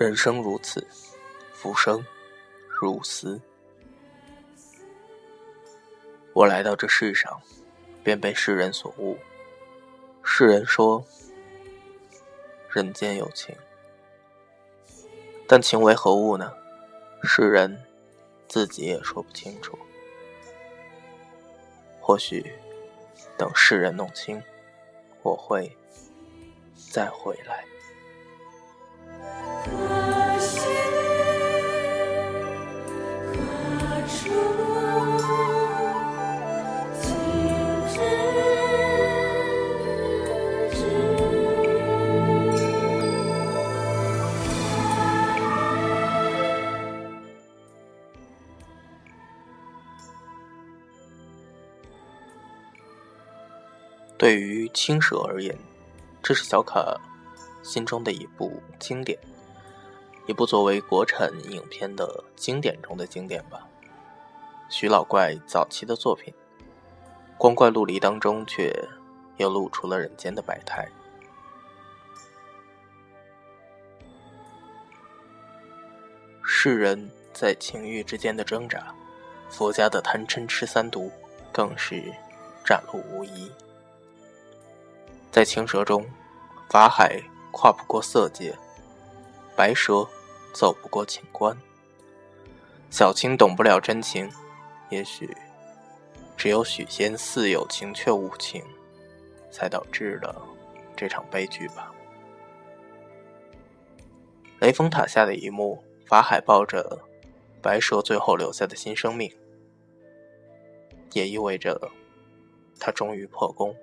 人生如此，浮生如斯。我来到这世上，便被世人所误。世人说，人间有情，但情为何物呢？世人自己也说不清楚。或许等世人弄清，我会再回来。对于青蛇而言，这是小卡心中的一部经典，一部作为国产影片的经典中的经典吧。徐老怪早期的作品，光怪陆离当中，却又露出了人间的百态。世人在情欲之间的挣扎，佛家的贪嗔痴三毒，更是展露无遗。在青蛇中，法海跨不过色界，白蛇走不过情关。小青懂不了真情，也许只有许仙似有情却无情，才导致了这场悲剧吧。雷峰塔下的一幕，法海抱着白蛇最后留下的新生命，也意味着他终于破功。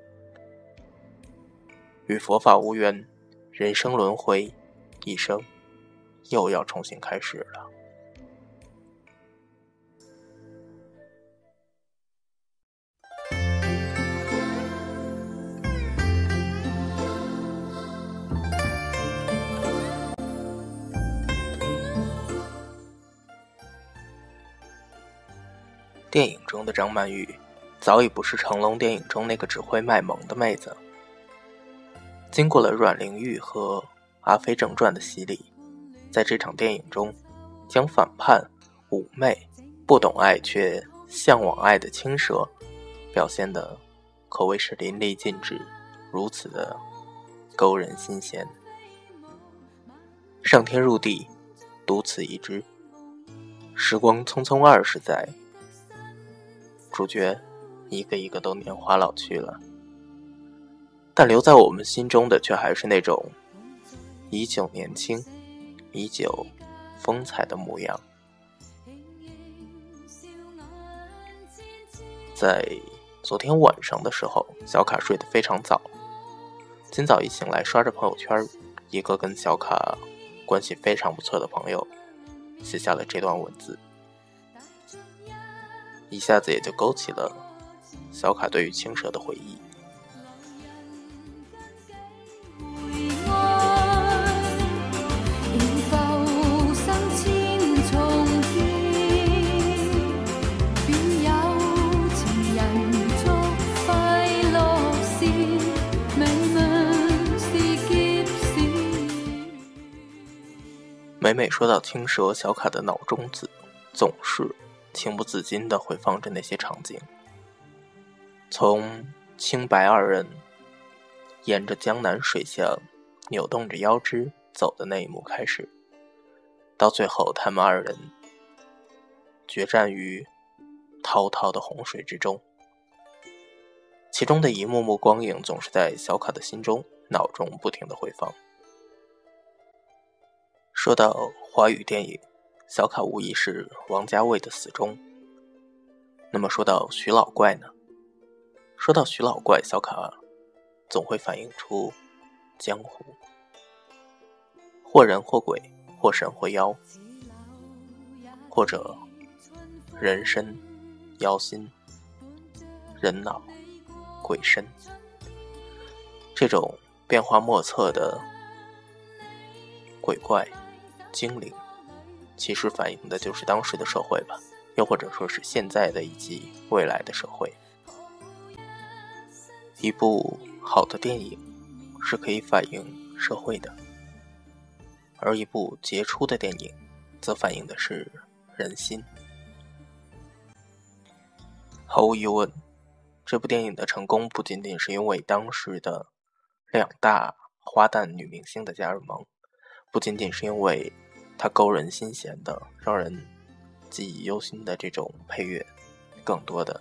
与佛法无缘，人生轮回，一生又要重新开始了。电影中的张曼玉，早已不是成龙电影中那个只会卖萌的妹子。经过了阮玲玉和《阿飞正传》的洗礼，在这场电影中，将反叛、妩媚、不懂爱却向往爱的青蛇表现的可谓是淋漓尽致，如此的勾人心弦。上天入地，独此一支。时光匆匆二十载，主角一个一个都年华老去了。但留在我们心中的却还是那种依旧年轻、依旧风采的模样。在昨天晚上的时候，小卡睡得非常早。今早一醒来，刷着朋友圈，一个跟小卡关系非常不错的朋友写下了这段文字，一下子也就勾起了小卡对于青蛇的回忆。每说到青蛇，小卡的脑中子总是情不自禁的回放着那些场景，从青白二人沿着江南水乡扭动着腰肢走的那一幕开始，到最后他们二人决战于滔滔的洪水之中，其中的一幕幕光影总是在小卡的心中、脑中不停的回放。说到华语电影，小卡无疑是王家卫的死忠。那么说到徐老怪呢？说到徐老怪，小卡总会反映出江湖，或人或鬼，或神或妖，或者人身、妖心、人脑、鬼身，这种变化莫测的鬼怪。精灵，其实反映的就是当时的社会吧，又或者说是现在的以及未来的社会。一部好的电影是可以反映社会的，而一部杰出的电影，则反映的是人心。毫无疑问，这部电影的成功不仅仅是因为当时的两大花旦女明星的加入萌，不仅仅是因为它勾人心弦的、让人记忆犹新的这种配乐，更多的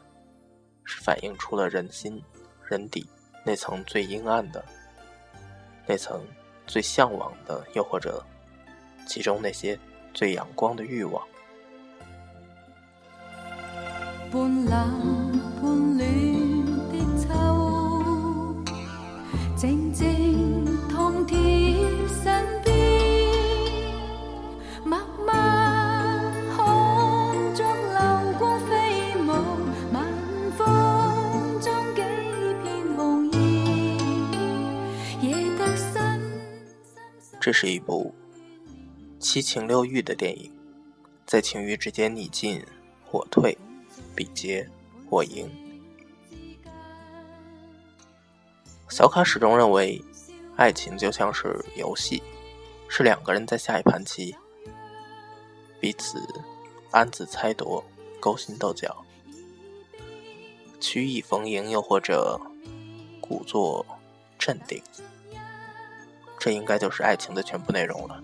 是反映出了人心、人底那层最阴暗的。那层最向往的，又或者其中那些最阳光的欲望。这是一部七情六欲的电影，在情欲之间你进我退，比劫我赢。小卡始终认为，爱情就像是游戏，是两个人在下一盘棋，彼此暗自猜夺，勾心斗角，曲意逢迎，又或者故作镇定。这应该就是爱情的全部内容了。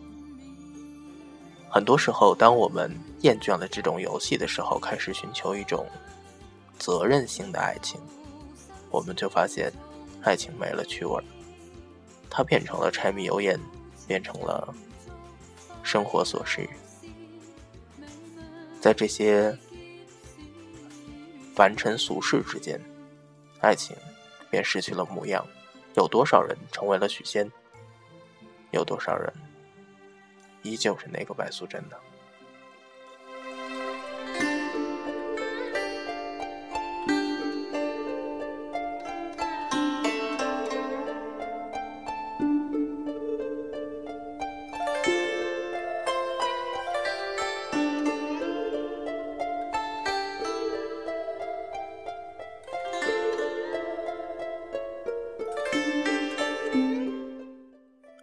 很多时候，当我们厌倦了这种游戏的时候，开始寻求一种责任性的爱情，我们就发现，爱情没了趣味，它变成了柴米油盐，变成了生活琐事，在这些凡尘俗世之间，爱情便失去了模样。有多少人成为了许仙？有多少人依旧是那个白素贞呢？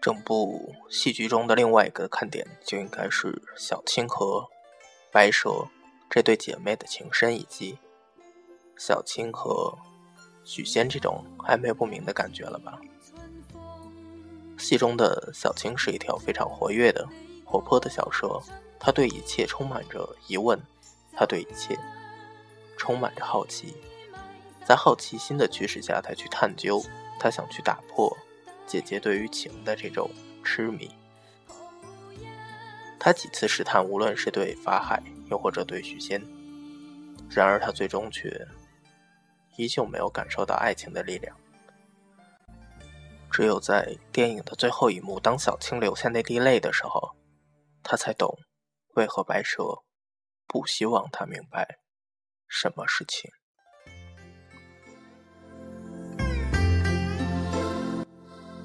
整部戏剧中的另外一个看点，就应该是小青和白蛇这对姐妹的情深，以及小青和许仙这种暧昧不明的感觉了吧？戏中的小青是一条非常活跃的、活泼的小蛇，她对一切充满着疑问，她对一切充满着好奇，在好奇心的驱使下，她去探究，她想去打破。姐姐对于情的这种痴迷，他几次试探，无论是对法海，又或者对许仙，然而他最终却依旧没有感受到爱情的力量。只有在电影的最后一幕，当小青流下那滴泪的时候，他才懂为何白蛇不希望他明白什么是情。